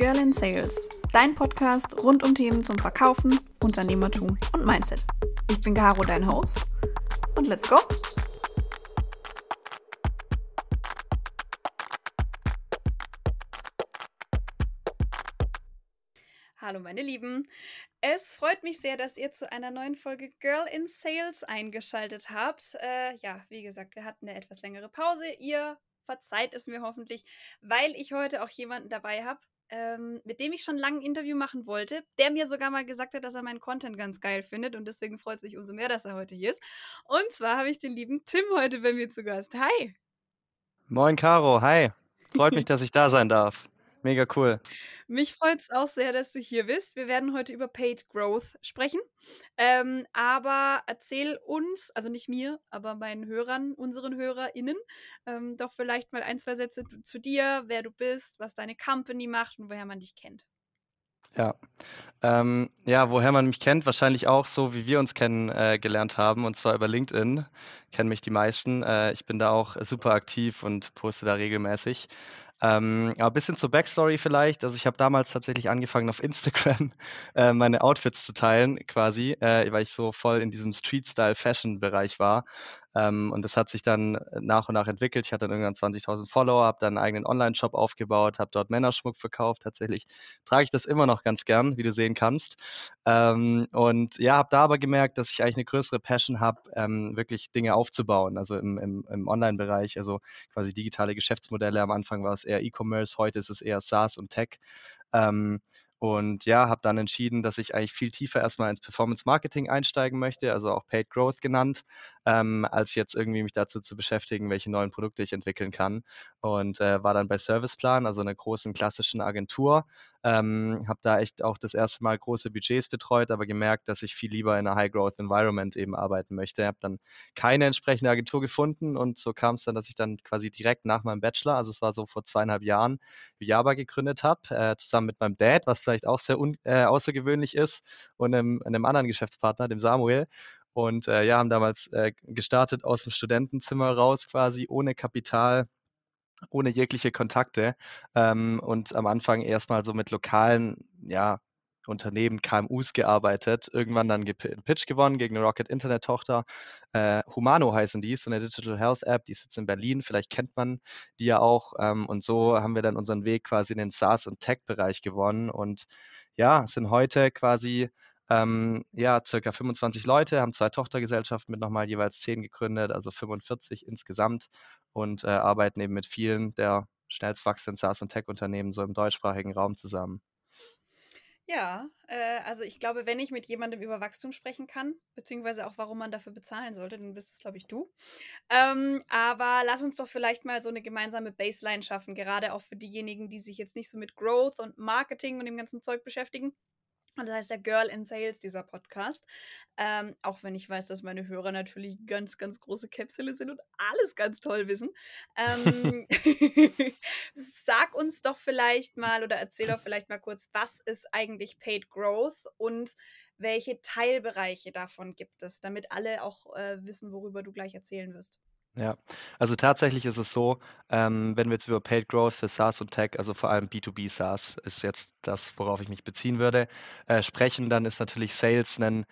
Girl in Sales, dein Podcast rund um Themen zum Verkaufen, Unternehmertum und Mindset. Ich bin Caro, dein Host. Und let's go! Hallo meine Lieben. Es freut mich sehr, dass ihr zu einer neuen Folge Girl in Sales eingeschaltet habt. Äh, ja, wie gesagt, wir hatten eine etwas längere Pause. Ihr verzeiht es mir hoffentlich, weil ich heute auch jemanden dabei habe, ähm, mit dem ich schon lange ein Interview machen wollte, der mir sogar mal gesagt hat, dass er meinen Content ganz geil findet und deswegen freut es mich umso mehr, dass er heute hier ist. Und zwar habe ich den lieben Tim heute bei mir zu Gast. Hi. Moin Caro, hi. Freut mich, dass ich da sein darf. Mega cool. Mich freut es auch sehr, dass du hier bist. Wir werden heute über Paid Growth sprechen. Ähm, aber erzähl uns, also nicht mir, aber meinen Hörern, unseren HörerInnen, ähm, doch vielleicht mal ein, zwei Sätze zu dir, wer du bist, was deine Company macht und woher man dich kennt. Ja. Ähm, ja, woher man mich kennt, wahrscheinlich auch so, wie wir uns kennengelernt äh, haben, und zwar über LinkedIn. Kennen mich die meisten. Äh, ich bin da auch super aktiv und poste da regelmäßig. Ähm, aber ein bisschen zur Backstory vielleicht. Also ich habe damals tatsächlich angefangen auf Instagram äh, meine Outfits zu teilen, quasi, äh, weil ich so voll in diesem Street-Style-Fashion-Bereich war. Ähm, und das hat sich dann äh, nach und nach entwickelt. Ich hatte dann irgendwann 20.000 Follower, habe dann einen eigenen Online-Shop aufgebaut, habe dort Männerschmuck verkauft. Tatsächlich trage ich das immer noch ganz gern, wie du sehen kannst. Ähm, und ja, habe da aber gemerkt, dass ich eigentlich eine größere Passion habe, ähm, wirklich Dinge aufzubauen, also im, im, im Online-Bereich, also quasi digitale Geschäftsmodelle. Am Anfang war es eher E-Commerce, heute ist es eher SaaS und Tech. Ähm, und ja, habe dann entschieden, dass ich eigentlich viel tiefer erstmal ins Performance Marketing einsteigen möchte, also auch Paid Growth genannt, ähm, als jetzt irgendwie mich dazu zu beschäftigen, welche neuen Produkte ich entwickeln kann. Und äh, war dann bei Serviceplan, also einer großen klassischen Agentur, ähm, habe da echt auch das erste Mal große Budgets betreut, aber gemerkt, dass ich viel lieber in einer High-Growth-Environment eben arbeiten möchte. Habe dann keine entsprechende Agentur gefunden und so kam es dann, dass ich dann quasi direkt nach meinem Bachelor, also es war so vor zweieinhalb Jahren, Java gegründet habe, äh, zusammen mit meinem Dad, was vielleicht auch sehr äh, außergewöhnlich ist, und einem, einem anderen Geschäftspartner, dem Samuel. Und äh, ja, haben damals äh, gestartet aus dem Studentenzimmer raus, quasi ohne Kapital, ohne jegliche Kontakte ähm, und am Anfang erstmal so mit lokalen, ja, Unternehmen, KMUs gearbeitet, irgendwann dann einen Pitch gewonnen gegen eine Rocket Internet Tochter. Äh, Humano heißen die, so eine Digital Health App, die sitzt in Berlin, vielleicht kennt man die ja auch. Ähm, und so haben wir dann unseren Weg quasi in den SaaS- und Tech-Bereich gewonnen und ja, sind heute quasi ähm, ja, circa 25 Leute, haben zwei Tochtergesellschaften mit nochmal jeweils zehn gegründet, also 45 insgesamt und äh, arbeiten eben mit vielen der schnellst wachsenden SaaS- und Tech-Unternehmen so im deutschsprachigen Raum zusammen. Ja, äh, also ich glaube, wenn ich mit jemandem über Wachstum sprechen kann, beziehungsweise auch warum man dafür bezahlen sollte, dann bist es, glaube ich, du. Ähm, aber lass uns doch vielleicht mal so eine gemeinsame Baseline schaffen, gerade auch für diejenigen, die sich jetzt nicht so mit Growth und Marketing und dem ganzen Zeug beschäftigen. Und das heißt der Girl in Sales, dieser Podcast. Ähm, auch wenn ich weiß, dass meine Hörer natürlich ganz, ganz große Käpsele sind und alles ganz toll wissen. Ähm, sag uns doch vielleicht mal oder erzähl doch vielleicht mal kurz, was ist eigentlich Paid Growth und welche Teilbereiche davon gibt es, damit alle auch äh, wissen, worüber du gleich erzählen wirst. Ja, also tatsächlich ist es so, ähm, wenn wir jetzt über Paid Growth für SaaS und Tech, also vor allem B2B SaaS ist jetzt das, worauf ich mich beziehen würde, äh, sprechen, dann ist natürlich Sales ein,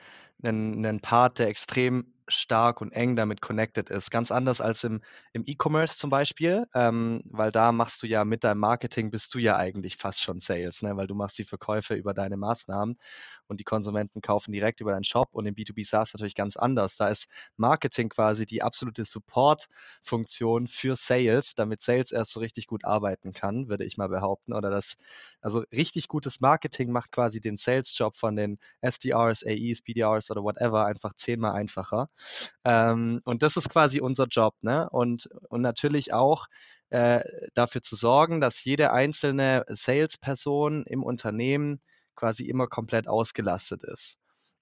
ein, ein Part, der extrem stark und eng damit connected ist. Ganz anders als im, im E-Commerce zum Beispiel, ähm, weil da machst du ja mit deinem Marketing, bist du ja eigentlich fast schon Sales, ne? weil du machst die Verkäufe über deine Maßnahmen und die Konsumenten kaufen direkt über deinen Shop und im B2B SaaS natürlich ganz anders. Da ist Marketing quasi die absolute Support-Funktion für Sales, damit Sales erst so richtig gut arbeiten kann, würde ich mal behaupten. Oder das, also richtig gutes Marketing macht quasi den Sales-Job von den SDRs, AEs, BDRs oder whatever einfach zehnmal einfacher. Ähm, und das ist quasi unser Job, ne? Und, und natürlich auch äh, dafür zu sorgen, dass jede einzelne Salesperson im Unternehmen quasi immer komplett ausgelastet ist.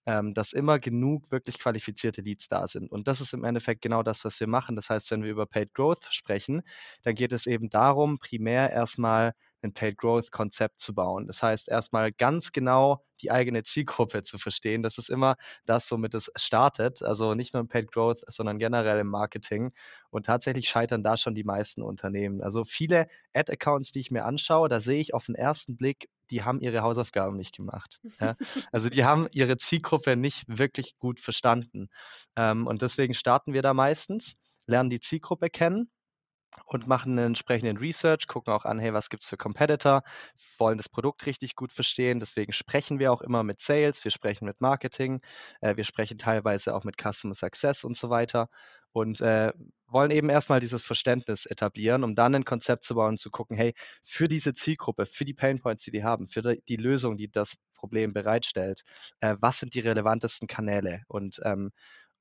Ähm, dass immer genug wirklich qualifizierte Leads da sind. Und das ist im Endeffekt genau das, was wir machen. Das heißt, wenn wir über Paid Growth sprechen, dann geht es eben darum, primär erstmal ein Paid Growth Konzept zu bauen. Das heißt, erstmal ganz genau die eigene Zielgruppe zu verstehen. Das ist immer das, womit es startet. Also nicht nur im Paid Growth, sondern generell im Marketing. Und tatsächlich scheitern da schon die meisten Unternehmen. Also viele Ad-Accounts, die ich mir anschaue, da sehe ich auf den ersten Blick die haben ihre Hausaufgaben nicht gemacht. Ja? Also die haben ihre Zielgruppe nicht wirklich gut verstanden. Ähm, und deswegen starten wir da meistens, lernen die Zielgruppe kennen und machen einen entsprechenden Research, gucken auch an, hey, was gibt es für Competitor, wollen das Produkt richtig gut verstehen. Deswegen sprechen wir auch immer mit Sales, wir sprechen mit Marketing, äh, wir sprechen teilweise auch mit Customer Success und so weiter und äh, wollen eben erstmal dieses Verständnis etablieren, um dann ein Konzept zu bauen und zu gucken, hey, für diese Zielgruppe, für die Painpoints, die die haben, für die, die Lösung, die das Problem bereitstellt, äh, was sind die relevantesten Kanäle? Und ähm,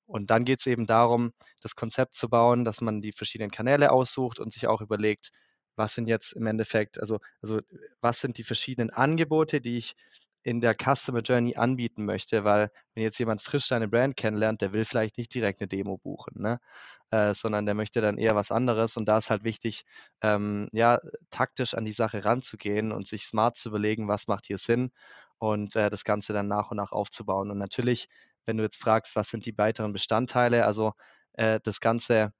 und dann geht es eben darum, das Konzept zu bauen, dass man die verschiedenen Kanäle aussucht und sich auch überlegt, was sind jetzt im Endeffekt, also, also was sind die verschiedenen Angebote, die ich in der Customer Journey anbieten möchte, weil wenn jetzt jemand frisch seine Brand kennenlernt, der will vielleicht nicht direkt eine Demo buchen, ne? Äh, sondern der möchte dann eher was anderes und da ist halt wichtig, ähm, ja, taktisch an die Sache ranzugehen und sich smart zu überlegen, was macht hier Sinn und äh, das Ganze dann nach und nach aufzubauen. Und natürlich wenn du jetzt fragst, was sind die weiteren Bestandteile, also äh, das ganze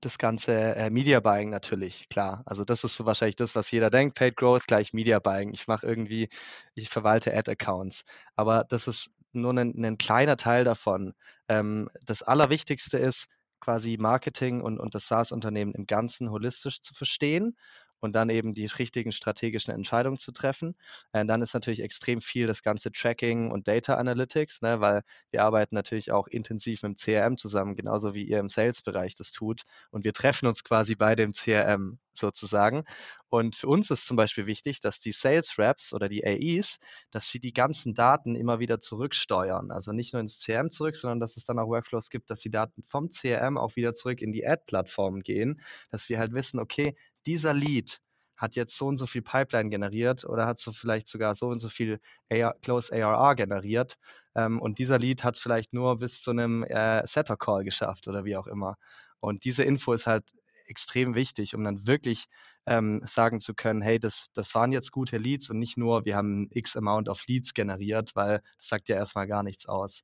das ganze äh, Media Buying natürlich, klar. Also das ist so wahrscheinlich das, was jeder denkt, Paid Growth gleich Media Buying. Ich mache irgendwie, ich verwalte Ad-Accounts. Aber das ist nur ein, ein kleiner Teil davon. Ähm, das Allerwichtigste ist, quasi Marketing und, und das SaaS-Unternehmen im Ganzen holistisch zu verstehen und dann eben die richtigen strategischen Entscheidungen zu treffen. Äh, dann ist natürlich extrem viel das ganze Tracking und Data Analytics, ne, weil wir arbeiten natürlich auch intensiv mit dem CRM zusammen, genauso wie ihr im Sales-Bereich das tut. Und wir treffen uns quasi bei dem CRM sozusagen. Und für uns ist zum Beispiel wichtig, dass die Sales Reps oder die AEs, dass sie die ganzen Daten immer wieder zurücksteuern. Also nicht nur ins CRM zurück, sondern dass es dann auch Workflows gibt, dass die Daten vom CRM auch wieder zurück in die Ad-Plattform gehen, dass wir halt wissen, okay, dieser Lead hat jetzt so und so viel Pipeline generiert oder hat so vielleicht sogar so und so viel AR, Close ARR generiert. Ähm, und dieser Lead hat es vielleicht nur bis zu einem äh, Setter Call geschafft oder wie auch immer. Und diese Info ist halt extrem wichtig, um dann wirklich ähm, sagen zu können, hey, das, das waren jetzt gute Leads und nicht nur, wir haben X Amount of Leads generiert, weil das sagt ja erstmal gar nichts aus.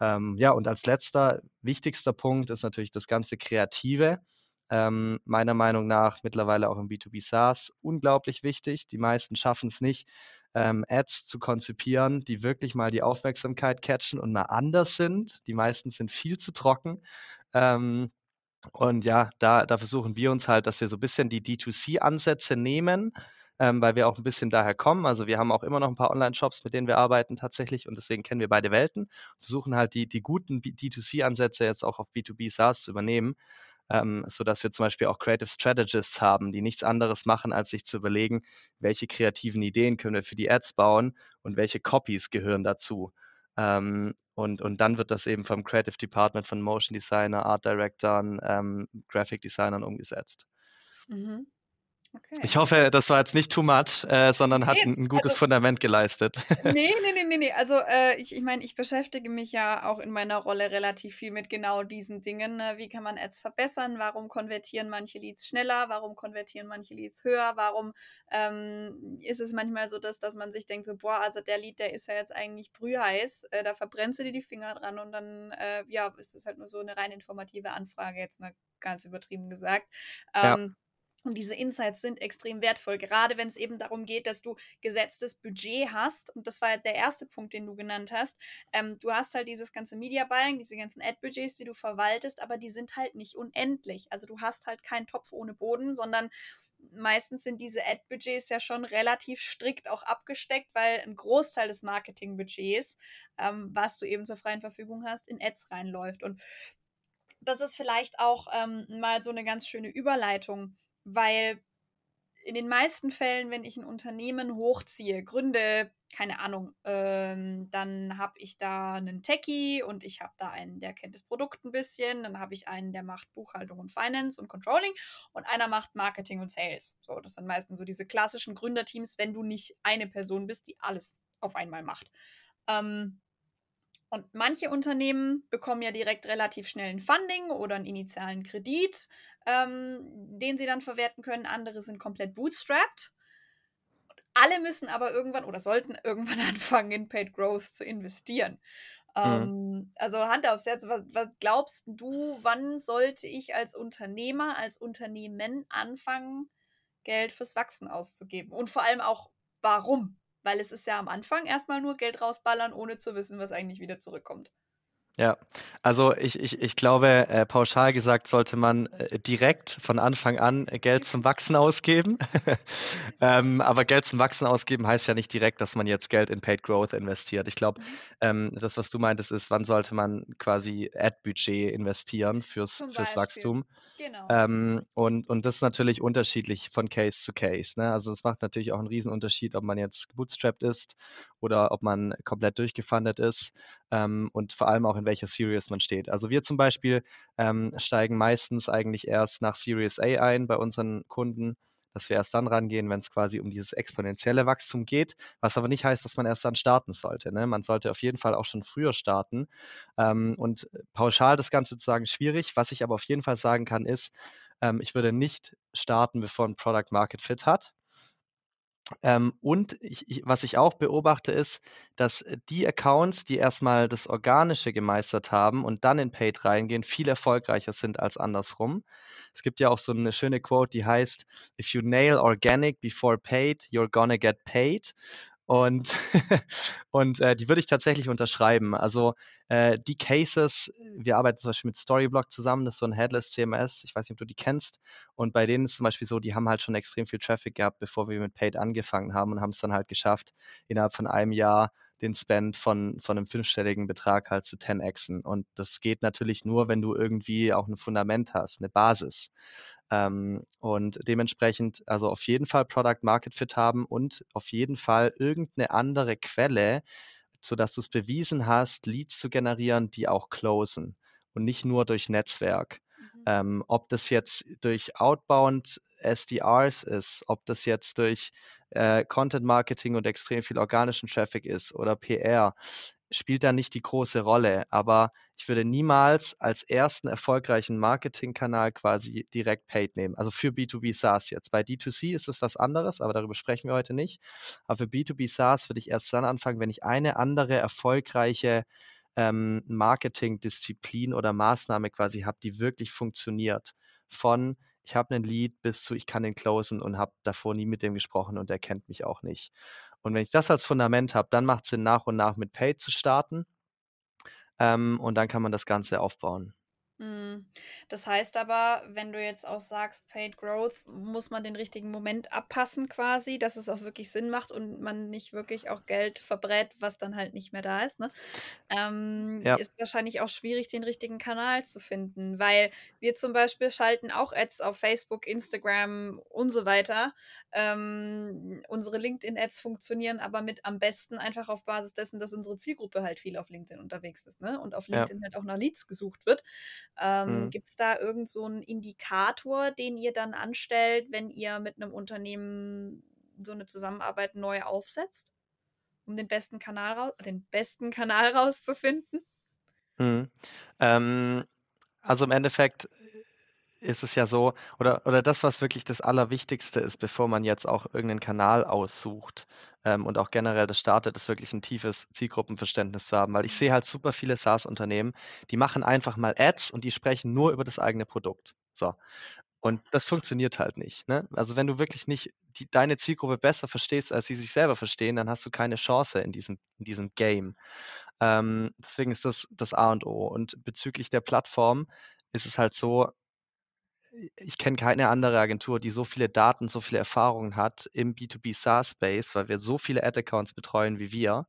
Ähm, ja, und als letzter, wichtigster Punkt ist natürlich das ganze Kreative ähm, meiner Meinung nach mittlerweile auch im B2B SaaS unglaublich wichtig. Die meisten schaffen es nicht, ähm, Ads zu konzipieren, die wirklich mal die Aufmerksamkeit catchen und mal anders sind. Die meisten sind viel zu trocken. Ähm, und ja, da, da versuchen wir uns halt, dass wir so ein bisschen die D2C-Ansätze nehmen, ähm, weil wir auch ein bisschen daher kommen. Also wir haben auch immer noch ein paar Online-Shops, mit denen wir arbeiten tatsächlich und deswegen kennen wir beide Welten. Versuchen halt die, die guten D2C-Ansätze jetzt auch auf B2B SaaS zu übernehmen ähm, sodass wir zum Beispiel auch Creative Strategists haben, die nichts anderes machen, als sich zu überlegen, welche kreativen Ideen können wir für die Ads bauen und welche Copies gehören dazu. Ähm, und, und dann wird das eben vom Creative Department von Motion Designer, Art Directors, ähm, Graphic Designern umgesetzt. Mhm. Okay. Ich hoffe, das war jetzt nicht too much, äh, sondern hat nee, ein, ein, gutes also, Fundament geleistet. Nee, nee, nee, nee, nee. Also äh, ich, ich meine, ich beschäftige mich ja auch in meiner Rolle relativ viel mit genau diesen Dingen. Ne? Wie kann man Ads verbessern? Warum konvertieren manche Leads schneller? Warum konvertieren manche Leads höher? Warum ähm, ist es manchmal so, dass, dass man sich denkt, so, boah, also der Lead, der ist ja jetzt eigentlich brühheiß, äh, da verbrennst du dir die Finger dran und dann, äh, ja, ist das halt nur so eine rein informative Anfrage, jetzt mal ganz übertrieben gesagt. Ähm, ja. Und diese Insights sind extrem wertvoll, gerade wenn es eben darum geht, dass du gesetztes Budget hast. Und das war der erste Punkt, den du genannt hast. Ähm, du hast halt dieses ganze Media Buying, diese ganzen Ad-Budgets, die du verwaltest, aber die sind halt nicht unendlich. Also du hast halt keinen Topf ohne Boden, sondern meistens sind diese Ad-Budgets ja schon relativ strikt auch abgesteckt, weil ein Großteil des Marketing-Budgets, ähm, was du eben zur freien Verfügung hast, in Ads reinläuft. Und das ist vielleicht auch ähm, mal so eine ganz schöne Überleitung weil in den meisten Fällen, wenn ich ein Unternehmen hochziehe, gründe, keine Ahnung, ähm, dann habe ich da einen Techie und ich habe da einen, der kennt das Produkt ein bisschen, dann habe ich einen, der macht Buchhaltung und Finance und Controlling und einer macht Marketing und Sales. So, das sind meistens so diese klassischen Gründerteams, wenn du nicht eine Person bist, die alles auf einmal macht. Ähm, und manche Unternehmen bekommen ja direkt relativ schnell ein Funding oder einen initialen Kredit, ähm, den sie dann verwerten können. Andere sind komplett bootstrapped. Alle müssen aber irgendwann oder sollten irgendwann anfangen, in Paid Growth zu investieren. Mhm. Ähm, also Hand aufs Herz, was, was, glaubst du, wann sollte ich als Unternehmer, als Unternehmen anfangen, Geld fürs Wachsen auszugeben? Und vor allem auch warum? Weil es ist ja am Anfang erstmal nur Geld rausballern, ohne zu wissen, was eigentlich wieder zurückkommt. Ja, also ich, ich, ich glaube, äh, pauschal gesagt sollte man äh, direkt von Anfang an Geld zum Wachsen ausgeben. ähm, aber Geld zum Wachsen ausgeben heißt ja nicht direkt, dass man jetzt Geld in Paid Growth investiert. Ich glaube, mhm. ähm, das, was du meintest, ist, wann sollte man quasi Ad-Budget investieren fürs, fürs Wachstum. Genau. Ähm, und, und das ist natürlich unterschiedlich von Case zu Case. Ne? Also es macht natürlich auch einen Riesenunterschied, ob man jetzt bootstrapped ist oder ob man komplett durchgefundet ist ähm, und vor allem auch in welcher Series man steht. Also wir zum Beispiel ähm, steigen meistens eigentlich erst nach Series A ein bei unseren Kunden, dass wir erst dann rangehen, wenn es quasi um dieses exponentielle Wachstum geht, was aber nicht heißt, dass man erst dann starten sollte. Ne? Man sollte auf jeden Fall auch schon früher starten. Ähm, und pauschal das Ganze zu sagen, schwierig. Was ich aber auf jeden Fall sagen kann, ist, ähm, ich würde nicht starten, bevor ein Product Market Fit hat. Ähm, und ich, ich, was ich auch beobachte, ist, dass die Accounts, die erstmal das Organische gemeistert haben und dann in Paid reingehen, viel erfolgreicher sind als andersrum. Es gibt ja auch so eine schöne Quote, die heißt, If you nail organic before paid, you're gonna get paid. Und, und äh, die würde ich tatsächlich unterschreiben. Also äh, die Cases, wir arbeiten zum Beispiel mit Storyblock zusammen, das ist so ein Headless CMS, ich weiß nicht, ob du die kennst. Und bei denen ist zum Beispiel so, die haben halt schon extrem viel Traffic gehabt, bevor wir mit Paid angefangen haben und haben es dann halt geschafft, innerhalb von einem Jahr den Spend von, von einem fünfstelligen Betrag halt zu 10xen. Und das geht natürlich nur, wenn du irgendwie auch ein Fundament hast, eine Basis. Ähm, und dementsprechend also auf jeden Fall Product Market Fit haben und auf jeden Fall irgendeine andere Quelle, sodass du es bewiesen hast, Leads zu generieren, die auch closen und nicht nur durch Netzwerk. Mhm. Ähm, ob das jetzt durch Outbound SDRs ist, ob das jetzt durch äh, Content Marketing und extrem viel organischen Traffic ist oder PR, spielt da nicht die große Rolle. Aber ich würde niemals als ersten erfolgreichen Marketingkanal quasi direkt Paid nehmen. Also für B2B SaaS jetzt. Bei D2C ist es was anderes, aber darüber sprechen wir heute nicht. Aber für B2B SaaS würde ich erst dann anfangen, wenn ich eine andere erfolgreiche ähm, Marketingdisziplin oder Maßnahme quasi habe, die wirklich funktioniert. Von ich habe einen Lead bis zu ich kann den closen und habe davor nie mit dem gesprochen und er kennt mich auch nicht. Und wenn ich das als Fundament habe, dann macht es Sinn, nach und nach mit Paid zu starten. Ähm, und dann kann man das Ganze aufbauen. Hm. Das heißt aber, wenn du jetzt auch sagst, Paid Growth, muss man den richtigen Moment abpassen quasi, dass es auch wirklich Sinn macht und man nicht wirklich auch Geld verbrät, was dann halt nicht mehr da ist. Ne? Ähm, ja. Ist wahrscheinlich auch schwierig, den richtigen Kanal zu finden, weil wir zum Beispiel schalten auch Ads auf Facebook, Instagram und so weiter. Ähm, unsere LinkedIn-Ads funktionieren aber mit am besten einfach auf Basis dessen, dass unsere Zielgruppe halt viel auf LinkedIn unterwegs ist ne? und auf LinkedIn ja. halt auch nach Leads gesucht wird. Ähm, mhm. Gibt es da irgend so einen Indikator, den ihr dann anstellt, wenn ihr mit einem Unternehmen so eine Zusammenarbeit neu aufsetzt, um den besten Kanal, den besten Kanal rauszufinden? Mhm. Ähm, also im Endeffekt ist es ja so, oder, oder das, was wirklich das Allerwichtigste ist, bevor man jetzt auch irgendeinen Kanal aussucht ähm, und auch generell das startet, ist wirklich ein tiefes Zielgruppenverständnis zu haben. Weil ich sehe halt super viele SaaS-Unternehmen, die machen einfach mal Ads und die sprechen nur über das eigene Produkt. So. Und das funktioniert halt nicht. Ne? Also wenn du wirklich nicht die, deine Zielgruppe besser verstehst, als sie sich selber verstehen, dann hast du keine Chance in diesem, in diesem Game. Ähm, deswegen ist das das A und O. Und bezüglich der Plattform ist es halt so, ich kenne keine andere Agentur, die so viele Daten, so viele Erfahrungen hat im B2B SaaS-Space, weil wir so viele Ad-Accounts betreuen wie wir.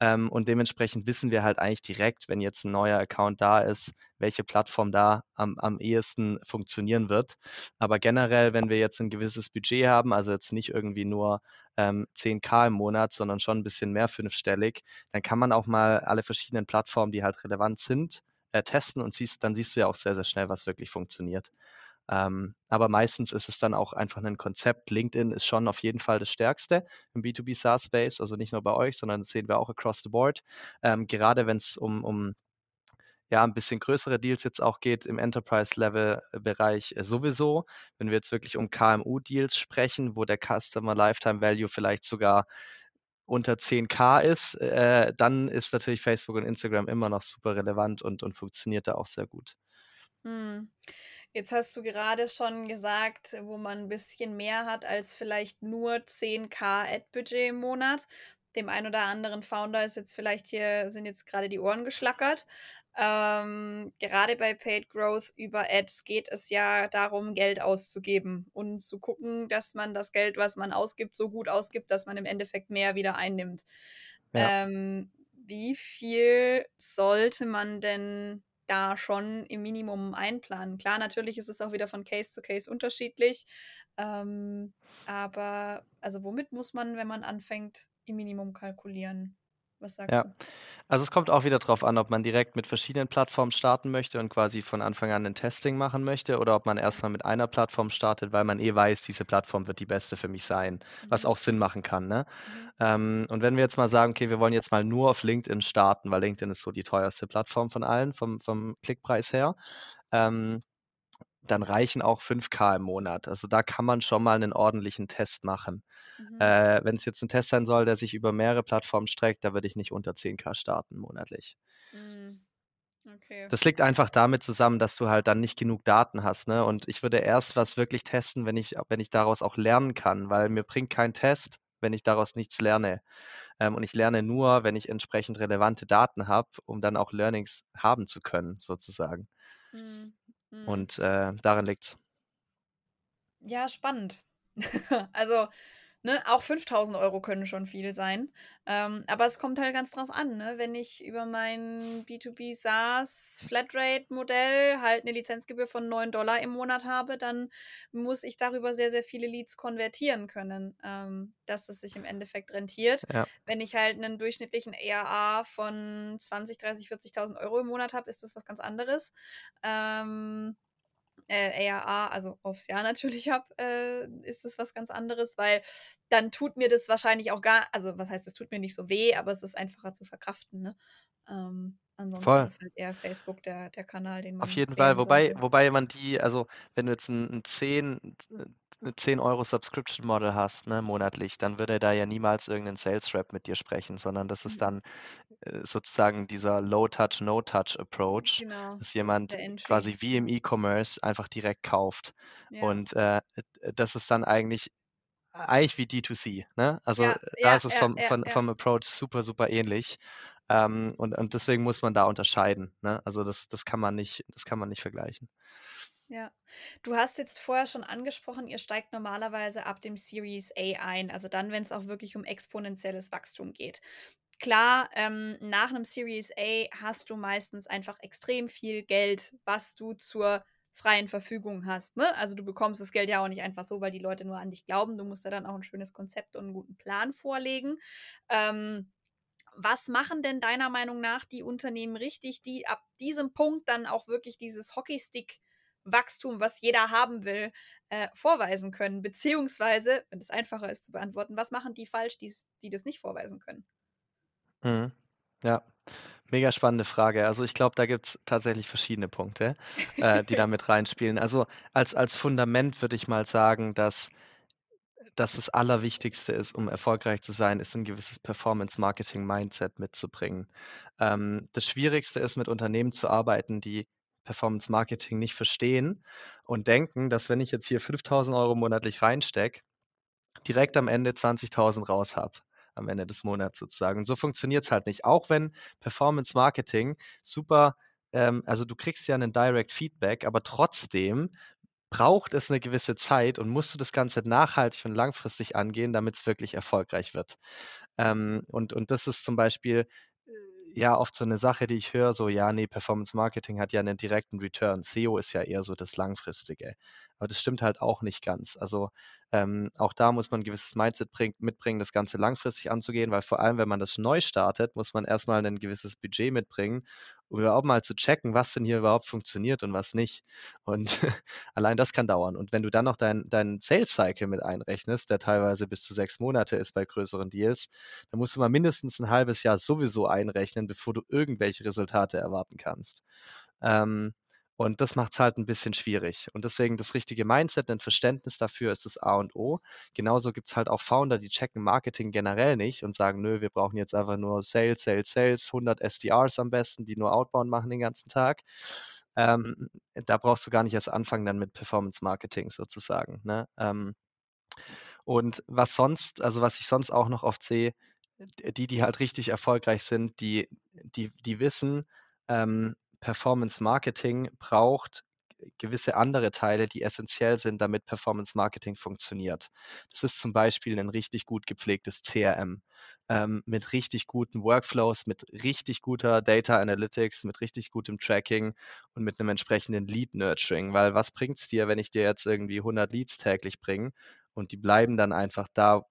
Ähm, und dementsprechend wissen wir halt eigentlich direkt, wenn jetzt ein neuer Account da ist, welche Plattform da am, am ehesten funktionieren wird. Aber generell, wenn wir jetzt ein gewisses Budget haben, also jetzt nicht irgendwie nur ähm, 10k im Monat, sondern schon ein bisschen mehr fünfstellig, dann kann man auch mal alle verschiedenen Plattformen, die halt relevant sind, äh, testen und siehst, dann siehst du ja auch sehr, sehr schnell, was wirklich funktioniert. Ähm, aber meistens ist es dann auch einfach ein Konzept. LinkedIn ist schon auf jeden Fall das Stärkste im B2B SaaS Space, also nicht nur bei euch, sondern das sehen wir auch across the board. Ähm, gerade wenn es um, um ja, ein bisschen größere Deals jetzt auch geht im Enterprise-Level-Bereich äh, sowieso. Wenn wir jetzt wirklich um KMU-Deals sprechen, wo der Customer Lifetime Value vielleicht sogar unter 10k ist, äh, dann ist natürlich Facebook und Instagram immer noch super relevant und, und funktioniert da auch sehr gut. Hm. Jetzt hast du gerade schon gesagt, wo man 'n bisschen mehr hat als vielleicht nur 10.000 Ad-Budget im Monat. Dem einen oder anderen Founder ist jetzt vielleicht hier sind jetzt gerade die Ohren geschlackert. Ähm, gerade bei Paid Growth über Ads geht es ja darum, Geld auszugeben und zu gucken, dass man das Geld, was man ausgibt, so gut ausgibt, dass man im Endeffekt mehr wieder einnimmt. Ja. Ähm, wie viel sollte man denn da schon im Minimum einplanen? Klar, natürlich ist es auch wieder von Case zu Case unterschiedlich. Ähm, aber also womit muss man, wenn man anfängt, im Minimum kalkulieren? Was sagst Ja. du? Also, es kommt auch wieder drauf an, ob man direkt mit verschiedenen Plattformen starten möchte und quasi von Anfang an 'nen Testing machen möchte oder ob man erst mal mit einer Plattform startet, weil man eh weiß, diese Plattform wird die beste für mich sein, was Mhm. auch Sinn machen kann, ne? Mhm. Ähm, und wenn wir jetzt mal sagen: „Okay, wir wollen jetzt mal nur auf LinkedIn starten“, weil LinkedIn ist so die teuerste Plattform von allen vom vom Klickpreis her, ähm, dann reichen auch 5.000 im Monat. Also, da kann man schon mal 'nen ordentlichen Test machen. Mhm. Äh, wenn's jetzt 'n Test sein soll, der sich über mehrere Plattformen streckt, da würde ich nicht unter 10.000 starten monatlich. Mhm. Okay. Das liegt einfach damit zusammen, dass du halt dann nicht genug Daten hast, ne? Und ich würde erst was wirklich testen, wenn ich wenn ich daraus auch lernen kann, weil mir bringt kein Test, wenn ich daraus nichts lerne. Ähm, und ich lerne nur, wenn ich entsprechend relevante Daten habe, um dann auch Learnings haben zu können, sozusagen. Mhm. Mhm. Und, äh, daran liegt's. Ja, spannend. Also, ne, auch 5.000 € können schon viel sein. Ähm, aber es kommt halt ganz drauf an, ne? Wenn ich über mein B2B SaaS Flatrate-Modell halt 'ne Lizenzgebühr von 9 $ im Monat habe, dann muss ich darüber sehr, sehr viele Leads konvertieren können, ähm, dass es sich im Endeffekt rentiert. Ja. Wenn ich halt 'nen durchschnittlichen ARR von 20, 30, 40.000 € im Monat habe, ist das was ganz anderes. Ähm, äh, ARR, also aufs Jahr natürlich habe, äh, ist das was ganz anderes, weil dann tut mir das wahrscheinlich auch gar also, was heißt, es tut mir nicht so weh, aber es ist einfacher zu verkraften, ne? Ähm, ansonsten Voll. ist halt eher Facebook der der Kanal, den Auf man jeden Fall, wobei sollte. wobei man die also, wenn du jetzt 'n 'n 10 'n 10 € Subscription Model hast, ne, monatlich, dann würde da ja niemals irgend 'nen Sales Rep mit dir sprechen, sondern das ist Mhm. dann, äh, sozusagen dieser Low Touch, No Touch Approach, Genau, dass das jemand Entry. quasi wie im E-Commerce einfach direkt kauft. Ja. Und, äh, d das ist dann eigentlich eigentlich wie D2C, ne? Also, Ja, da ja, ist es vom von vom Approach super, super ähnlich. Ähm, und und deswegen muss man da unterscheiden, ne? Also, das das kann man nicht das kann man nicht vergleichen. Ja. Du hast jetzt vorher schon angesprochen, ihr steigt normalerweise ab dem Series A ein, also dann, wenn's auch wirklich um exponentielles Wachstum geht. Klar, ähm, nach 'nem Series A hast du meistens einfach extrem viel Geld, was du zur freien Verfügung hast, ne? Also, du bekommst das Geld ja auch nicht einfach so, weil die Leute nur an dich glauben. Du musst ja dann auch 'n schönes Konzept und 'n guten Plan vorlegen. Ähm, was machen denn deiner Meinung nach die Unternehmen richtig, die ab diesem Punkt dann auch wirklich dieses Hockeystick-Wachstum, was jeder haben will, äh, vorweisen können? Beziehungsweise, wenn es einfacher ist zu beantworten, was machen die falsch, die das nicht vorweisen können? Mhm. Ja, mega spannende Frage. Also, ich glaube, da gibt's tatsächlich verschiedene Punkte, äh, die da mit reinspielen. Also, als als Fundament würde ich mal sagen, dass dass das Allerwichtigste ist, um erfolgreich zu sein, ist 'n gewisses Performance-Marketing-Mindset mitzubringen. Ähm, das Schwierigste ist, mit Unternehmen zu arbeiten, die Performance-Marketing nicht verstehen und denken, dass wenn ich jetzt hier 5.000 € monatlich reinstecke, direkt am Ende 20.000 raus habe, am Ende des Monats sozusagen. So funktioniert's halt nicht. Auch wenn Performance-Marketing super ähm, also, du kriegst ja 'nen Direct Feedback, aber trotzdem braucht es 'ne gewisse Zeit und musst du das Ganze nachhaltig und langfristig angehen, damit's wirklich erfolgreich wird. Ähm, und und das ist zum Beispiel, ja oft so 'ne Sache, die ich höre, so: „Ja, ne, Performance-Marketing hat ja 'nen direkten Return.“ SEO ist ja eher so das Langfristige. Aber das stimmt halt auch nicht ganz. Also, ähm, auch da muss man 'n gewisses Mindset bring mitbringen, das Ganze langfristig anzugehen, weil vor allem, wenn man das neu startet, muss man erst mal 'nen gewisses Budget mitbringen, um überhaupt mal zu checken, was denn hier überhaupt funktioniert und was nicht. Und allein das kann dauern. Und wenn du dann noch deinen deinen Sales Cycle mit einrechnest, der teilweise bis zu 6 Monate ist bei größeren Deals, dann musst du mal mindestens 'n 1/2 Jahr sowieso einrechnen, bevor du irgendwelche Resultate erwarten kannst. Ähm, und das macht's halt 'n bisschen schwierig. Und deswegen das richtige Mindset, 'nen Verständnis dafür ist das A und O. Genauso gibt's halt auch Founder, die checken Marketing generell nicht und sagen: „Nö, wir brauchen jetzt einfach nur Sales, Sales, Sales, 100 SDRs am besten, die nur Outbound machen den ganzen Tag.“ ähm, da brauchst du gar nicht erst anfangen dann mit Performance Marketing sozusagen, ne? Ähm, und was sonst also, was ich sonst auch noch oft sehe, die, die halt richtig erfolgreich sind, die die die wissen, ähm, Performance Marketing braucht gewisse andere Teile, die essentiell sind, damit Performance Marketing funktioniert. Das ist zum Beispiel ein richtig gut gepflegtes CRM ähm, mit richtig guten Workflows, mit richtig guter Data Analytics, mit richtig gutem Tracking und mit einem entsprechenden Lead Nurturing. Weil was bringt es dir, wenn ich dir jetzt irgendwie 100 Leads täglich bringe und die bleiben dann einfach da,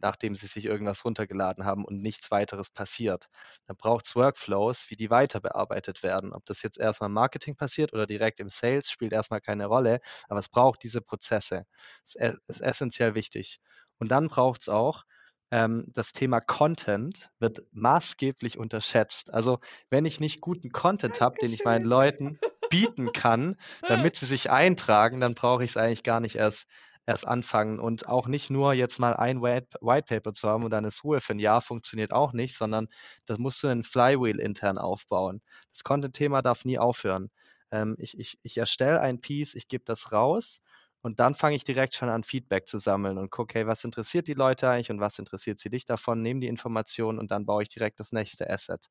nachdem sie sich irgendwas runtergeladen haben und nichts weiteres passiert. Dann braucht es Workflows, wie die weiter bearbeitet werden. Ob das jetzt erstmal im Marketing passiert oder direkt im Sales, spielt erstmal keine Rolle, aber es braucht diese Prozesse. Es ist, ist essentiell wichtig. Und dann braucht es auch ähm, das Thema Content wird maßgeblich unterschätzt. Also wenn ich nicht guten Content habe, den ich meinen Leuten bieten kann, damit sie sich eintragen, dann brauche ich es eigentlich gar nicht erst erst anfangen und auch nicht nur jetzt mal ein White, Paper zu haben und dann ist Ruhe für ein Jahr funktioniert auch nicht, sondern das musst du in Flywheel intern aufbauen. Das Content-Thema darf nie aufhören. Ähm, ich, ich, ich erstelle ein Piece, ich gebe das raus und dann fange ich direkt schon an, Feedback zu sammeln und gucke, hey, was interessiert die Leute eigentlich und was interessiert sie dich davon, nehme die Informationen und dann baue ich direkt das nächste Asset.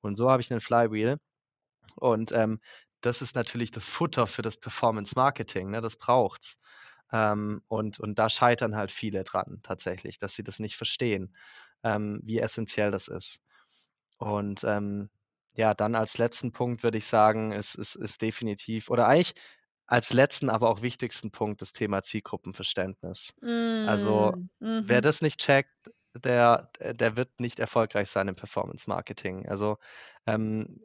Und so habe ich einen Flywheel. Und ähm, das ist natürlich das Futter für das Performance Marketing, ne? das braucht's. Ähm, und, und da scheitern halt viele dran tatsächlich, dass sie das nicht verstehen, ähm, wie essentiell das ist. Und ähm, ja, dann als letzten Punkt würde ich sagen, ist, ist, ist definitiv, oder eigentlich als letzten, aber auch wichtigsten Punkt das Thema Zielgruppenverständnis. Also, Mm, wer mhm. das nicht checkt, der der wird nicht erfolgreich sein im Performance Marketing. Also, ähm,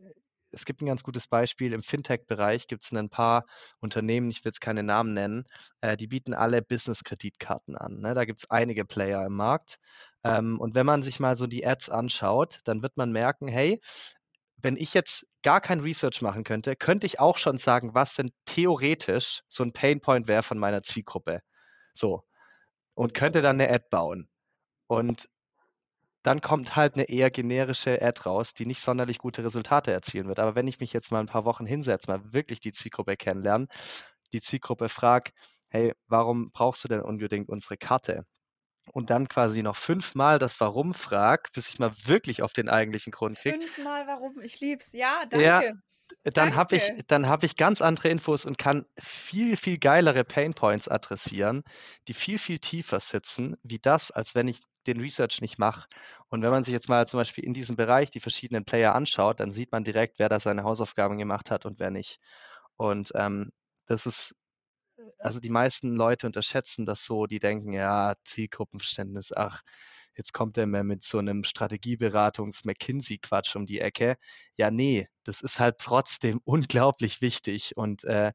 es gibt ein ganz gutes Beispiel. Im Fintech-Bereich gibt es ein paar Unternehmen, ich will jetzt keine Namen nennen, äh, die bieten alle Business-Kreditkarten an, ne? Da gibt's einige Player im Markt. Ähm, und wenn man sich mal so die Ads anschaut, dann wird man merken: „Hey, wenn ich jetzt gar kein Research machen könnte, könnte ich auch schon sagen, was denn theoretisch so 'n Painpoint wäre von meiner Zielgruppe. So. Und könnte dann 'ne Ad bauen. Und dann kommt halt 'ne eher generische Ad raus, die nicht sonderlich gute Resultate erzielen wird. Aber wenn ich mich jetzt mal 'n paar Wochen hinsetze, mal wirklich die Zielgruppe kennenlernen, die Zielgruppe frage: „Hey, warum brauchst du denn unbedingt unsere Karte?“ Und dann quasi noch fünfmal das Warum frage, bis ich mal wirklich auf den eigentlichen Grund kriege. Fünfmal warum, ich lieb's. Ja, Ja, danke. dann habe ich dann habe ich ganz andere Infos und kann viel, viel geilere Painpoints adressieren, die viel, viel tiefer sitzen, wie das, als wenn ich den Research nicht mache. Und wenn man sich jetzt mal zum Beispiel in diesem Bereich die verschiedenen Player anschaut, dann sieht man direkt, wer da seine Hausaufgaben gemacht hat und wer nicht. Und, ähm, das ist also die meisten Leute unterschätzen das so, die denken: „Ja, Zielgruppenverständnis, ach, jetzt kommt der mal mit so 'nem Strategieberatungs-McKinsey-Quatsch um die Ecke.“ Ja, ne, das ist halt trotzdem unglaublich wichtig und, äh,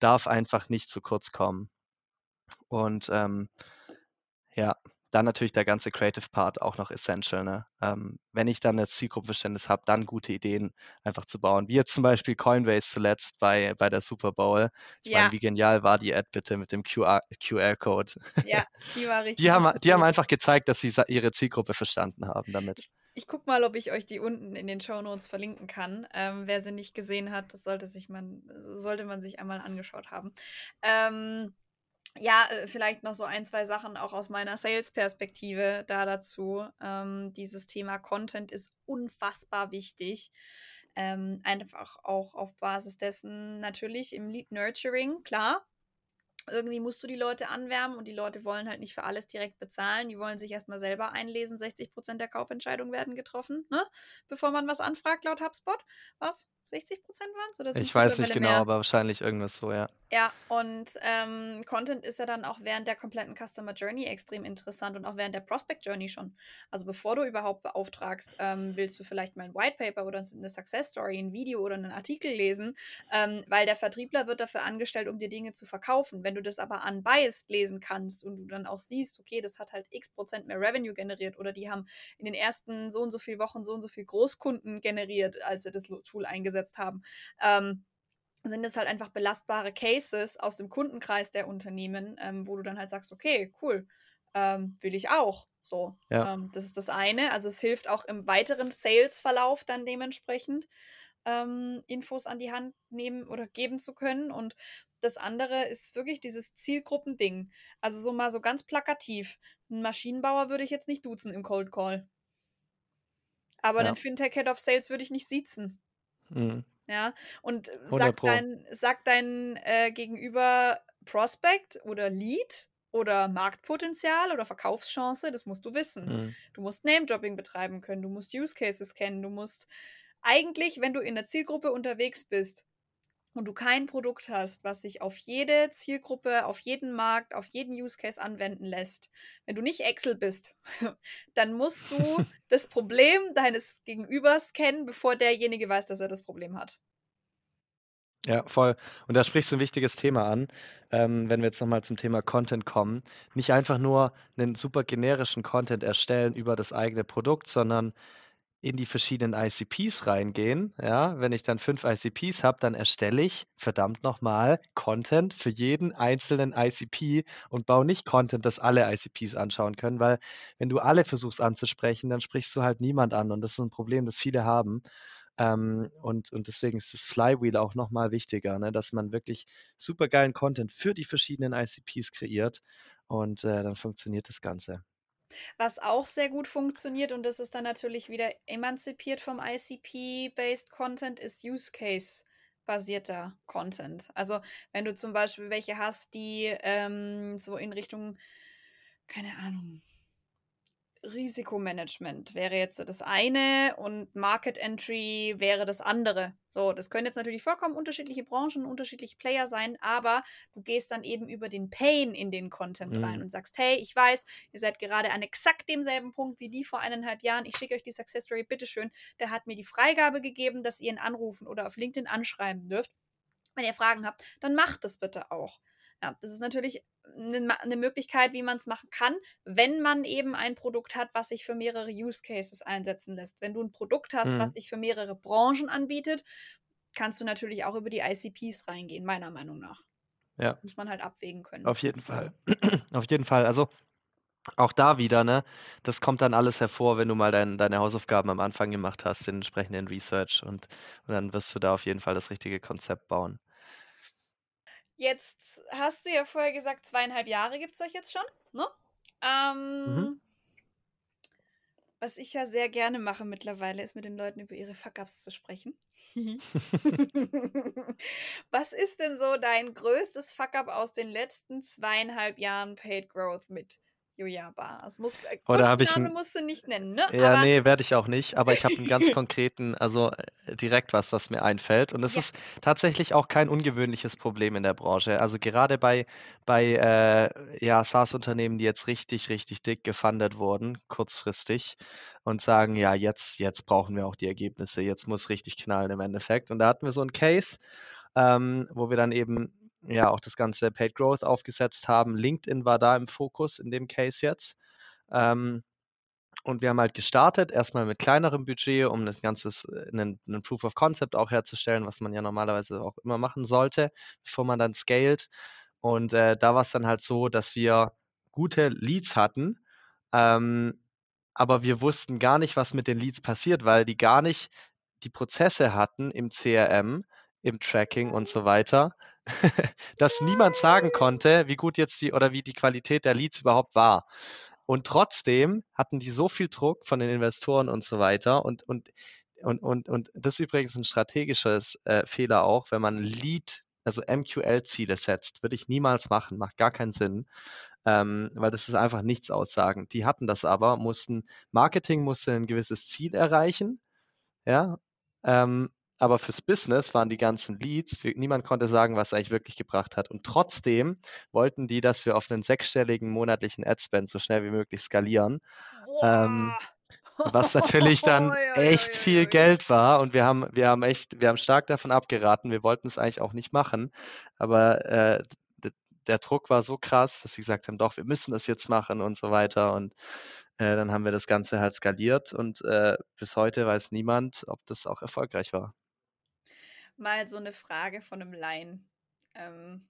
darf einfach nicht zu kurz kommen. Und, ähm, ja, dann natürlich der ganze Creative Part auch noch essential, ne? Ähm, wenn ich dann das Zielgruppenverständnis habe, dann gute Ideen einfach zu bauen, wie jetzt zum Beispiel Coinbase zuletzt bei bei der Super Bowl. Ich meine, Ja. wie genial war die Ad bitte mit dem QR QR-Code? Ja, die war Die richtig, haben richtig die haben einfach gezeigt, dass sie ihre Zielgruppe verstanden haben damit. Ich ich gucke mal, ob ich euch die unten in den Shownotes verlinken kann. Ähm, wer sie nicht gesehen hat, das sollte sich man sollte man sich einmal angeschaut haben. Ähm, ja, äh, vielleicht noch so ein, 2 Sachen auch aus meiner Sales-Perspektive da dazu. Ähm, dieses Thema Content ist unfassbar wichtig. Ähm, einfach auch auf Basis dessen natürlich im Lead Nurturing, klar. Irgendwie musst du die Leute anwärmen und die Leute wollen halt nicht für alles direkt bezahlen. Die wollen sich erstmal selber einlesen. 60 Prozent der Kaufentscheidungen werden getroffen, ne? Bevor man was anfragt, laut HubSpot. Was? 60 Prozent waren es? Ich weiß nicht genau, mehr? aber wahrscheinlich irgendwas so, ja. Ja, und ähm, Content ist ja dann auch während der kompletten Customer Journey extrem interessant und auch während der Prospect Journey schon. Also bevor du überhaupt beauftragst, ähm, willst du vielleicht mal ein White Paper oder eine Success Story, ein Video oder einen Artikel lesen, ähm, weil der Vertriebler wird dafür angestellt, um dir Dinge zu verkaufen. Wenn du das aber unbiased lesen kannst und du dann auch siehst, okay, das hat halt x Prozent mehr Revenue generiert oder die haben in den ersten so und so viel Wochen so und so viel Großkunden generiert, als sie das Tool eingesetzt haben, ähm, sind es halt einfach belastbare Cases aus dem Kundenkreis der Unternehmen, ähm, wo du dann halt sagst, okay, cool, ähm, will ich auch. So, Ja. ähm, das ist das eine. Also es hilft auch im weiteren Sales-Verlauf dann dementsprechend. ähm, Infos an die Hand nehmen oder geben zu können. Und das andere ist wirklich dieses Zielgruppending. Also so mal so ganz plakativ. Ein Maschinenbauer würde ich jetzt nicht duzen im Cold Call. Aber ja. einen Fintech Head of Sales würde ich nicht siezen. Mhm. Ja, und sagt dein, sagt dein äh, Gegenüber Prospect oder Lead oder Marktpotenzial oder Verkaufschance, das musst du wissen. Mhm. Du musst Name-Dropping betreiben können, du musst Use Cases kennen, du musst eigentlich, wenn du in der Zielgruppe unterwegs bist und du kein Produkt hast, was sich auf jede Zielgruppe, auf jeden Markt, auf jeden Use Case anwenden lässt, wenn du nicht Excel bist, dann musst du das Problem deines Gegenübers kennen, bevor derjenige weiß, dass er das Problem hat. Ja, voll. Und da sprichst du ein wichtiges Thema an, ähm, wenn wir jetzt nochmal zum Thema Content kommen. Nicht einfach nur einen super generischen Content erstellen über das eigene Produkt, sondern in die verschiedenen ICPs reingehen. Ja, wenn ich dann fünf ICPs habe, dann erstelle ich verdammt nochmal Content für jeden einzelnen ICP und baue nicht Content, das alle ICPs anschauen können, weil wenn du alle versuchst anzusprechen, dann sprichst du halt niemand an und das ist ein Problem, das viele haben. Ähm, und, und deswegen ist das Flywheel auch nochmal wichtiger, ne? dass man wirklich super geilen Content für die verschiedenen ICPs kreiert und äh, dann funktioniert das Ganze. Was auch sehr gut funktioniert, und das ist dann natürlich wieder emanzipiert vom ICP-based Content, ist Use Case basierter Content. Also wenn du zum Beispiel welche hast, die ähm, so in Richtung, keine Ahnung, Risikomanagement wäre jetzt so das eine und Market Entry wäre das andere. So, das können jetzt natürlich vollkommen unterschiedliche Branchen, unterschiedliche Player sein, aber du gehst dann eben über den Pain in den Content mhm. rein und sagst, hey, ich weiß, ihr seid gerade an exakt demselben Punkt wie die vor eineinhalb Jahren. Ich schicke euch die Success Story, bitteschön. Der hat mir die Freigabe gegeben, dass ihr ihn anrufen oder auf LinkedIn anschreiben dürft. Wenn ihr Fragen habt, dann macht das bitte auch. Ja, das ist natürlich eine, eine Möglichkeit, wie man es machen kann, wenn man eben ein Produkt hat, was sich für mehrere Use Cases einsetzen lässt. Wenn du ein Produkt hast, mhm. was sich für mehrere Branchen anbietet, kannst du natürlich auch über die ICPs reingehen, meiner Meinung nach. Ja. Muss man halt abwägen können. Auf jeden Fall. Auf jeden Fall. Also auch da wieder, ne? Das kommt dann alles hervor, wenn du mal dein, deine Hausaufgaben am Anfang gemacht hast, den entsprechenden Research und, und dann wirst du da auf jeden Fall das richtige Konzept bauen. Jetzt hast du ja vorher gesagt, zweieinhalb Jahre gibt es euch jetzt schon, ne? Ähm, mhm. Was ich ja sehr gerne mache mittlerweile, ist mit den Leuten über ihre Fuck-Ups zu sprechen. Was ist denn so dein größtes Fuck-Up aus den letzten zweieinhalb Jahren Paid Growth mit Julia Bar. Es muss, äh, Oder ich Name musst du nicht nennen, ne? Ja, aber nee, werde ich auch nicht. Aber ich habe einen ganz konkreten, also äh, direkt was, was mir einfällt. Und es ja. ist tatsächlich auch kein ungewöhnliches Problem in der Branche. Also gerade bei, bei äh, ja, SaaS-Unternehmen, die jetzt richtig, richtig dick gefundet wurden, kurzfristig, und sagen, ja, jetzt, jetzt brauchen wir auch die Ergebnisse, jetzt muss richtig knallen im Endeffekt. Und da hatten wir so einen Case, ähm, wo wir dann eben ja auch das ganze Paid Growth aufgesetzt haben. LinkedIn war da im Fokus in dem Case jetzt. Ähm, und wir haben halt gestartet, erstmal mit kleinerem Budget, um das Ganze, einen, einen, Proof of Concept auch herzustellen, was man ja normalerweise auch immer machen sollte, bevor man dann scaled. Und äh, da war es dann halt so, dass wir gute Leads hatten, ähm, aber wir wussten gar nicht, was mit den Leads passiert, weil die gar nicht die Prozesse hatten im CRM, im Tracking und so weiter, dass niemand sagen konnte, wie gut jetzt die oder wie die Qualität der Leads überhaupt war. Und trotzdem hatten die so viel Druck von den Investoren und so weiter. Und, und, und, und, und das ist übrigens ein strategisches äh, Fehler auch, wenn man Lead, also MQL-Ziele setzt. Würde ich niemals machen, macht gar keinen Sinn. Ähm, weil das ist einfach nichts aussagen. Die hatten das aber, mussten, Marketing musste ein gewisses Ziel erreichen, ja, ähm, aber fürs Business waren die ganzen Leads, für, niemand konnte sagen, was es eigentlich wirklich gebracht hat. Und trotzdem wollten die, dass wir auf einen sechsstelligen monatlichen Adspend so schnell wie möglich skalieren. Ähm, was natürlich dann echt viel Geld war und wir haben, wir haben echt, wir haben stark davon abgeraten. Wir wollten es eigentlich auch nicht machen, aber äh, der Druck war so krass, dass sie gesagt haben, doch, wir müssen das jetzt machen und so weiter. Und äh, dann haben wir das Ganze halt skaliert und äh, bis heute weiß niemand, ob das auch erfolgreich war mal so eine Frage von einem Laien. Ähm,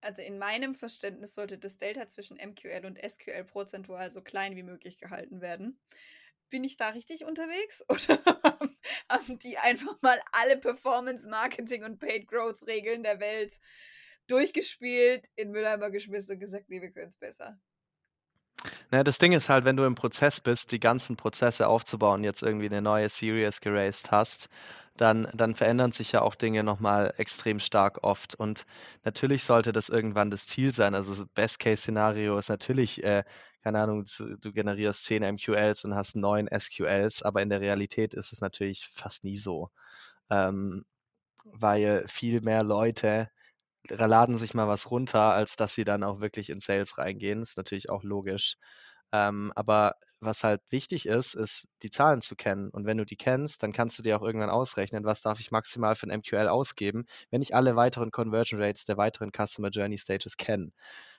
also in meinem Verständnis sollte das Delta zwischen MQL und SQL prozentual so klein wie möglich gehalten werden. bin ich da richtig unterwegs? Oder haben die einfach mal alle Performance Marketing und Paid Growth Regeln der Welt durchgespielt, in Mülleimer geschmissen und gesagt, nee, wir können es besser? Na, das Ding ist halt, wenn du im Prozess bist, die ganzen Prozesse aufzubauen, jetzt irgendwie eine neue Series geraced hast, dann, dann verändern sich ja auch Dinge nochmal extrem stark oft. Und natürlich sollte das irgendwann das Ziel sein. Also Best-Case-Szenario ist natürlich, äh, keine Ahnung, du, du generierst 10 MQLs und hast 9 SQLs, aber in der Realität ist es natürlich fast nie so. Ähm, weil viel mehr Leute laden sich mal was runter, als dass sie dann auch wirklich in Sales reingehen. Ist natürlich auch logisch. Ähm, aber was halt wichtig ist, ist die Zahlen zu kennen. Und wenn du die kennst, dann kannst du dir auch irgendwann ausrechnen, was darf ich maximal für ein MQL ausgeben, wenn ich alle weiteren Conversion Rates der weiteren Customer Journey Stages kenne.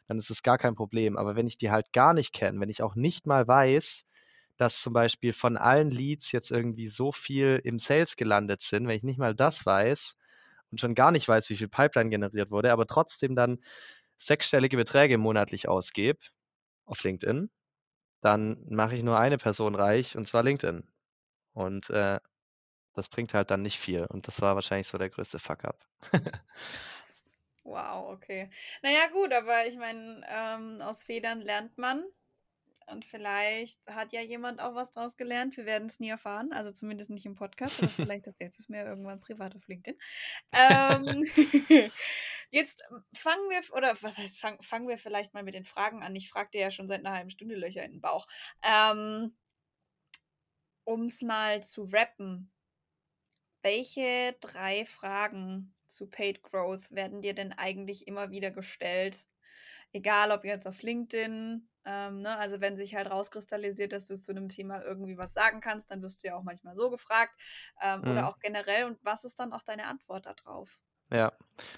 Dann ist es gar kein Problem. Aber wenn ich die halt gar nicht kenne, wenn ich auch nicht mal weiß, dass zum Beispiel von allen Leads jetzt irgendwie so viel im Sales gelandet sind, wenn ich nicht mal das weiß, und schon gar nicht weiß, wie viel Pipeline generiert wurde, aber trotzdem dann sechsstellige Beträge monatlich ausgebe auf LinkedIn, dann mache ich nur eine Person reich und zwar LinkedIn. Und äh, das bringt halt dann nicht viel. Und das war wahrscheinlich so der größte Fuck-up. wow, okay. Naja, gut, aber ich meine, ähm, aus Federn lernt man. Und vielleicht hat ja jemand auch was draus gelernt. Wir werden es nie erfahren. Also zumindest nicht im Podcast, aber vielleicht erzählst du es mir irgendwann privat auf LinkedIn. Ähm, jetzt fangen wir, oder was heißt, fang, fangen wir vielleicht mal mit den Fragen an. Ich frage dir ja schon seit einer halben Stunde Löcher in den Bauch. Ähm, um es mal zu rappen. Welche drei Fragen zu Paid Growth werden dir denn eigentlich immer wieder gestellt? Egal, ob jetzt auf LinkedIn, ähm, ne? Also wenn sich halt rauskristallisiert, dass du zu einem Thema irgendwie was sagen kannst, dann wirst du ja auch manchmal so gefragt ähm, mhm. oder auch generell. Und was ist dann auch deine Antwort darauf? Ja,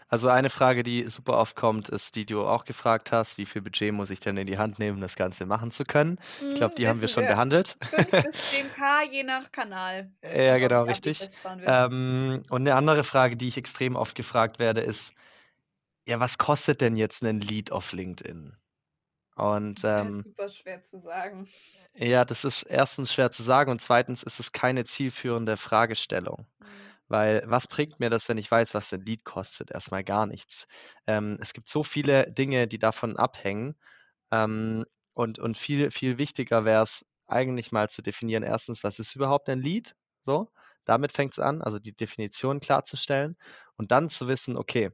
also eine Frage, die super oft kommt, ist die, du auch gefragt hast, wie viel Budget muss ich denn in die Hand nehmen, um das Ganze machen zu können? Ich glaube, mhm, die haben wir schon wir. behandelt. 5 bis 10k je nach Kanal. Ja, genau, richtig. Ähm, und eine andere Frage, die ich extrem oft gefragt werde, ist, ja, was kostet denn jetzt ein Lead auf LinkedIn? Und Das ist halt ähm, super schwer zu sagen. ja, das ist erstens schwer zu sagen und zweitens ist es keine zielführende Fragestellung. Mhm. Weil was bringt mir das, wenn ich weiß, was ein Lied kostet? Erstmal gar nichts. Ähm, es gibt so viele Dinge, die davon abhängen. Ähm, und, und viel, viel wichtiger wäre es eigentlich mal zu definieren, erstens, was ist überhaupt ein Lied? So, damit fängt es an, also die Definition klarzustellen und dann zu wissen, okay,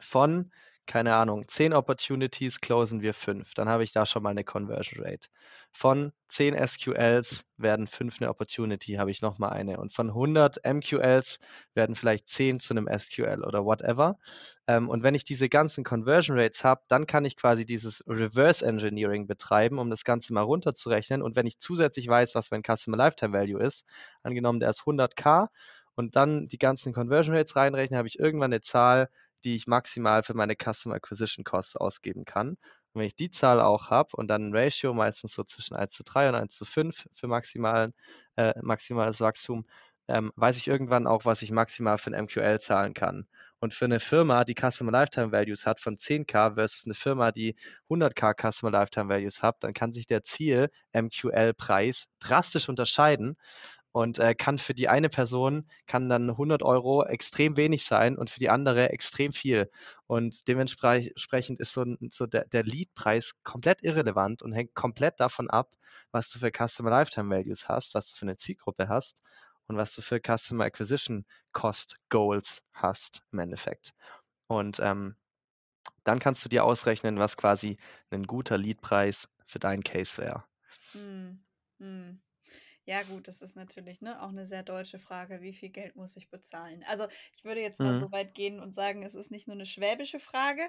von keine Ahnung, 10 Opportunities closen wir 5. Dann habe ich da schon mal eine Conversion Rate. Von 10 SQLs werden 5 eine Opportunity, habe ich nochmal eine. Und von 100 MQLs werden vielleicht 10 zu einem SQL oder whatever. Ähm, und wenn ich diese ganzen Conversion Rates habe, dann kann ich quasi dieses Reverse Engineering betreiben, um das Ganze mal runterzurechnen. Und wenn ich zusätzlich weiß, was mein Customer Lifetime Value ist, angenommen der ist 100k, und dann die ganzen Conversion Rates reinrechne, habe ich irgendwann eine Zahl, die ich maximal für meine Customer Acquisition Costs ausgeben kann. Und wenn ich die Zahl auch habe und dann ein Ratio meistens so zwischen 1 zu 3 und 1 zu 5 für maximalen, äh, maximales Wachstum, ähm, weiß ich irgendwann auch, was ich maximal für ein MQL zahlen kann. Und für eine Firma, die Customer Lifetime Values hat von 10k versus eine Firma, die 100k Customer Lifetime Values hat, dann kann sich der Ziel MQL-Preis drastisch unterscheiden und äh, kann für die eine Person kann dann 100 Euro extrem wenig sein und für die andere extrem viel. Und dementsprechend ist so, so der, der Lead-Preis komplett irrelevant und hängt komplett davon ab, was du für Customer Lifetime Values hast, was du für eine Zielgruppe hast und was du für Customer Acquisition Cost Goals hast im Endeffekt. Und ähm, dann kannst du dir ausrechnen, was quasi ein guter Lead-Preis für deinen Case wäre. Hm. Hm. Ja, gut, das ist natürlich ne, auch eine sehr deutsche Frage. Wie viel Geld muss ich bezahlen? Also, ich würde jetzt mal Mhm. so weit gehen und sagen, es ist nicht nur eine schwäbische Frage,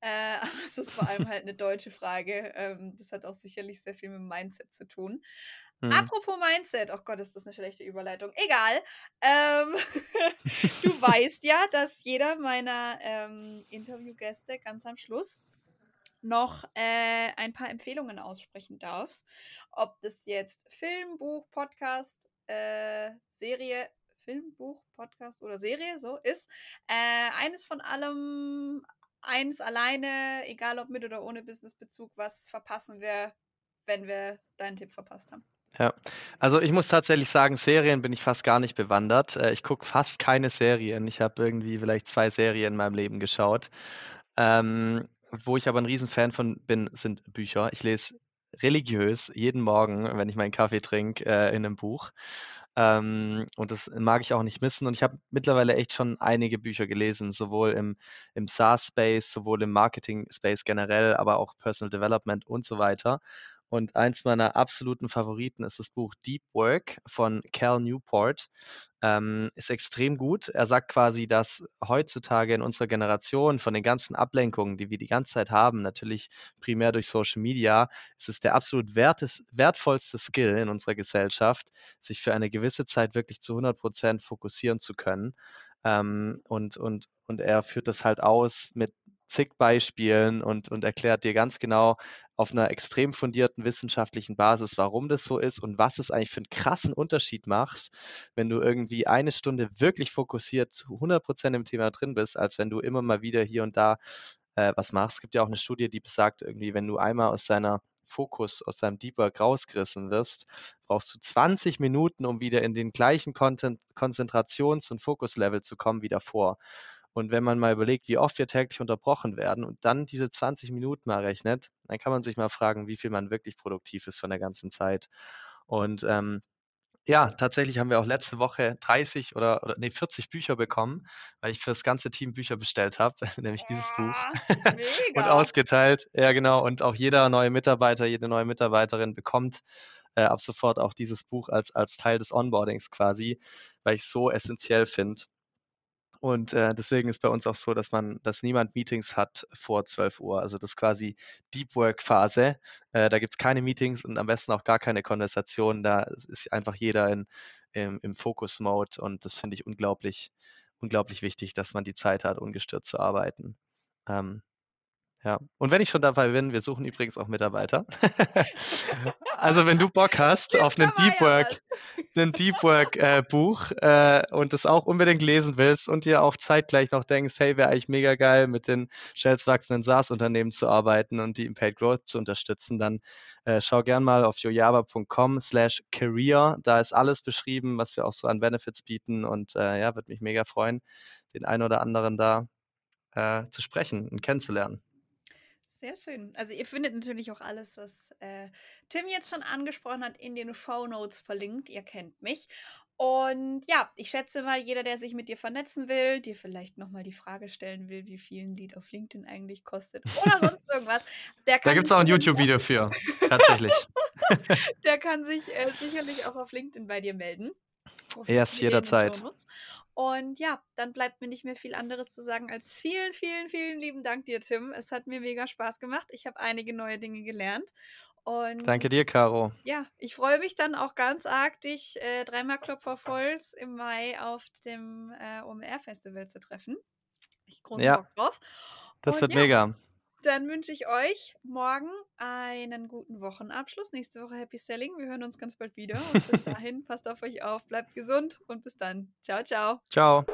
äh, aber es ist vor allem halt eine deutsche Frage. Ähm, das hat auch sicherlich sehr viel mit dem Mindset zu tun. Mhm. Apropos Mindset, oh Gott, ist das eine schlechte Überleitung. Egal. Ähm, du weißt ja, dass jeder meiner ähm, Interviewgäste ganz am Schluss noch äh, ein paar Empfehlungen aussprechen darf. Ob das jetzt Film, Buch, Podcast, äh, Serie, Film, Buch, Podcast oder Serie so ist. Äh, eines von allem, eins alleine, egal ob mit oder ohne Businessbezug, was verpassen wir, wenn wir deinen Tipp verpasst haben? Ja, also ich muss tatsächlich sagen, Serien bin ich fast gar nicht bewandert. Äh, ich gucke fast keine Serien. Ich habe irgendwie vielleicht zwei Serien in meinem Leben geschaut. Ähm, wo ich aber ein Riesenfan von bin, sind Bücher. Ich lese religiös jeden Morgen, wenn ich meinen Kaffee trinke, äh, in einem Buch. Ähm, und das mag ich auch nicht missen. Und ich habe mittlerweile echt schon einige Bücher gelesen, sowohl im, im SaaS-Space, sowohl im Marketing-Space generell, aber auch Personal Development und so weiter. Und eins meiner absoluten Favoriten ist das Buch Deep Work von Cal Newport. Ähm, ist extrem gut. Er sagt quasi, dass heutzutage in unserer Generation von den ganzen Ablenkungen, die wir die ganze Zeit haben, natürlich primär durch Social Media, ist es der absolut wertes, wertvollste Skill in unserer Gesellschaft, sich für eine gewisse Zeit wirklich zu 100 Prozent fokussieren zu können. Ähm, und, und, und er führt das halt aus mit zig Beispielen und, und erklärt dir ganz genau auf einer extrem fundierten wissenschaftlichen Basis, warum das so ist und was es eigentlich für einen krassen Unterschied macht, wenn du irgendwie eine Stunde wirklich fokussiert zu 100 Prozent im Thema drin bist, als wenn du immer mal wieder hier und da äh, was machst. Es gibt ja auch eine Studie, die besagt, irgendwie, wenn du einmal aus deiner Fokus, aus deinem Deep Work rausgerissen wirst, brauchst du 20 Minuten, um wieder in den gleichen Content, Konzentrations- und Fokuslevel zu kommen wie davor. Und wenn man mal überlegt, wie oft wir täglich unterbrochen werden und dann diese 20 Minuten mal rechnet, dann kann man sich mal fragen, wie viel man wirklich produktiv ist von der ganzen Zeit. Und ähm, ja, tatsächlich haben wir auch letzte Woche 30 oder, oder nee, 40 Bücher bekommen, weil ich für das ganze Team Bücher bestellt habe, nämlich dieses Buch Ja, und mega. ausgeteilt. Ja, genau. Und auch jeder neue Mitarbeiter, jede neue Mitarbeiterin bekommt äh, ab sofort auch dieses Buch als, als Teil des Onboardings quasi, weil ich es so essentiell finde. Und äh, deswegen ist bei uns auch so, dass man, dass niemand Meetings hat vor 12 Uhr. Also das ist quasi Deep Work Phase. Äh, da gibt es keine Meetings und am besten auch gar keine Konversation. Da ist einfach jeder in, im, im Focus-Mode und das finde ich unglaublich, unglaublich wichtig, dass man die Zeit hat, ungestört zu arbeiten. Ähm, ja, und wenn ich schon dabei bin, wir suchen übrigens auch Mitarbeiter. also wenn du Bock hast auf war Deep Work, ein Deep Work äh, Buch äh, und das auch unbedingt lesen willst und dir auch zeitgleich noch denkst, hey, wäre eigentlich mega geil, mit den schnellst wachsenden SaaS-Unternehmen zu arbeiten und die im Paid Growth zu unterstützen, dann äh, schau gern mal auf yoyaba.com slash career. Da ist alles beschrieben, was wir auch so an Benefits bieten und äh, ja, würde mich mega freuen, den einen oder anderen da äh, zu sprechen und kennenzulernen. Sehr schön. Also ihr findet natürlich auch alles, was äh, Tim jetzt schon angesprochen hat, in den Show Notes verlinkt. Ihr kennt mich. Und ja, ich schätze mal, jeder, der sich mit dir vernetzen will, dir vielleicht nochmal die Frage stellen will, wie viel ein Lied auf LinkedIn eigentlich kostet oder sonst irgendwas, der Da kann gibt es auch ein YouTube-Video für, tatsächlich. der kann sich äh, sicherlich auch auf LinkedIn bei dir melden. Yes, jederzeit. Und ja, dann bleibt mir nicht mehr viel anderes zu sagen als vielen, vielen, vielen lieben Dank dir, Tim. Es hat mir mega Spaß gemacht. Ich habe einige neue Dinge gelernt. Und Danke dir, Caro. ja, ich freue mich dann auch ganz arg, dich äh, dreimal Klopfer Volls im Mai auf dem äh, OMR-Festival zu treffen. Ich großen Ja, Bock drauf. das Und wird ja, mega. Dann wünsche ich euch morgen einen guten Wochenabschluss. Nächste Woche Happy Selling. Wir hören uns ganz bald wieder. Und bis dahin, passt auf euch auf, bleibt gesund und bis dann. Ciao, ciao. Ciao.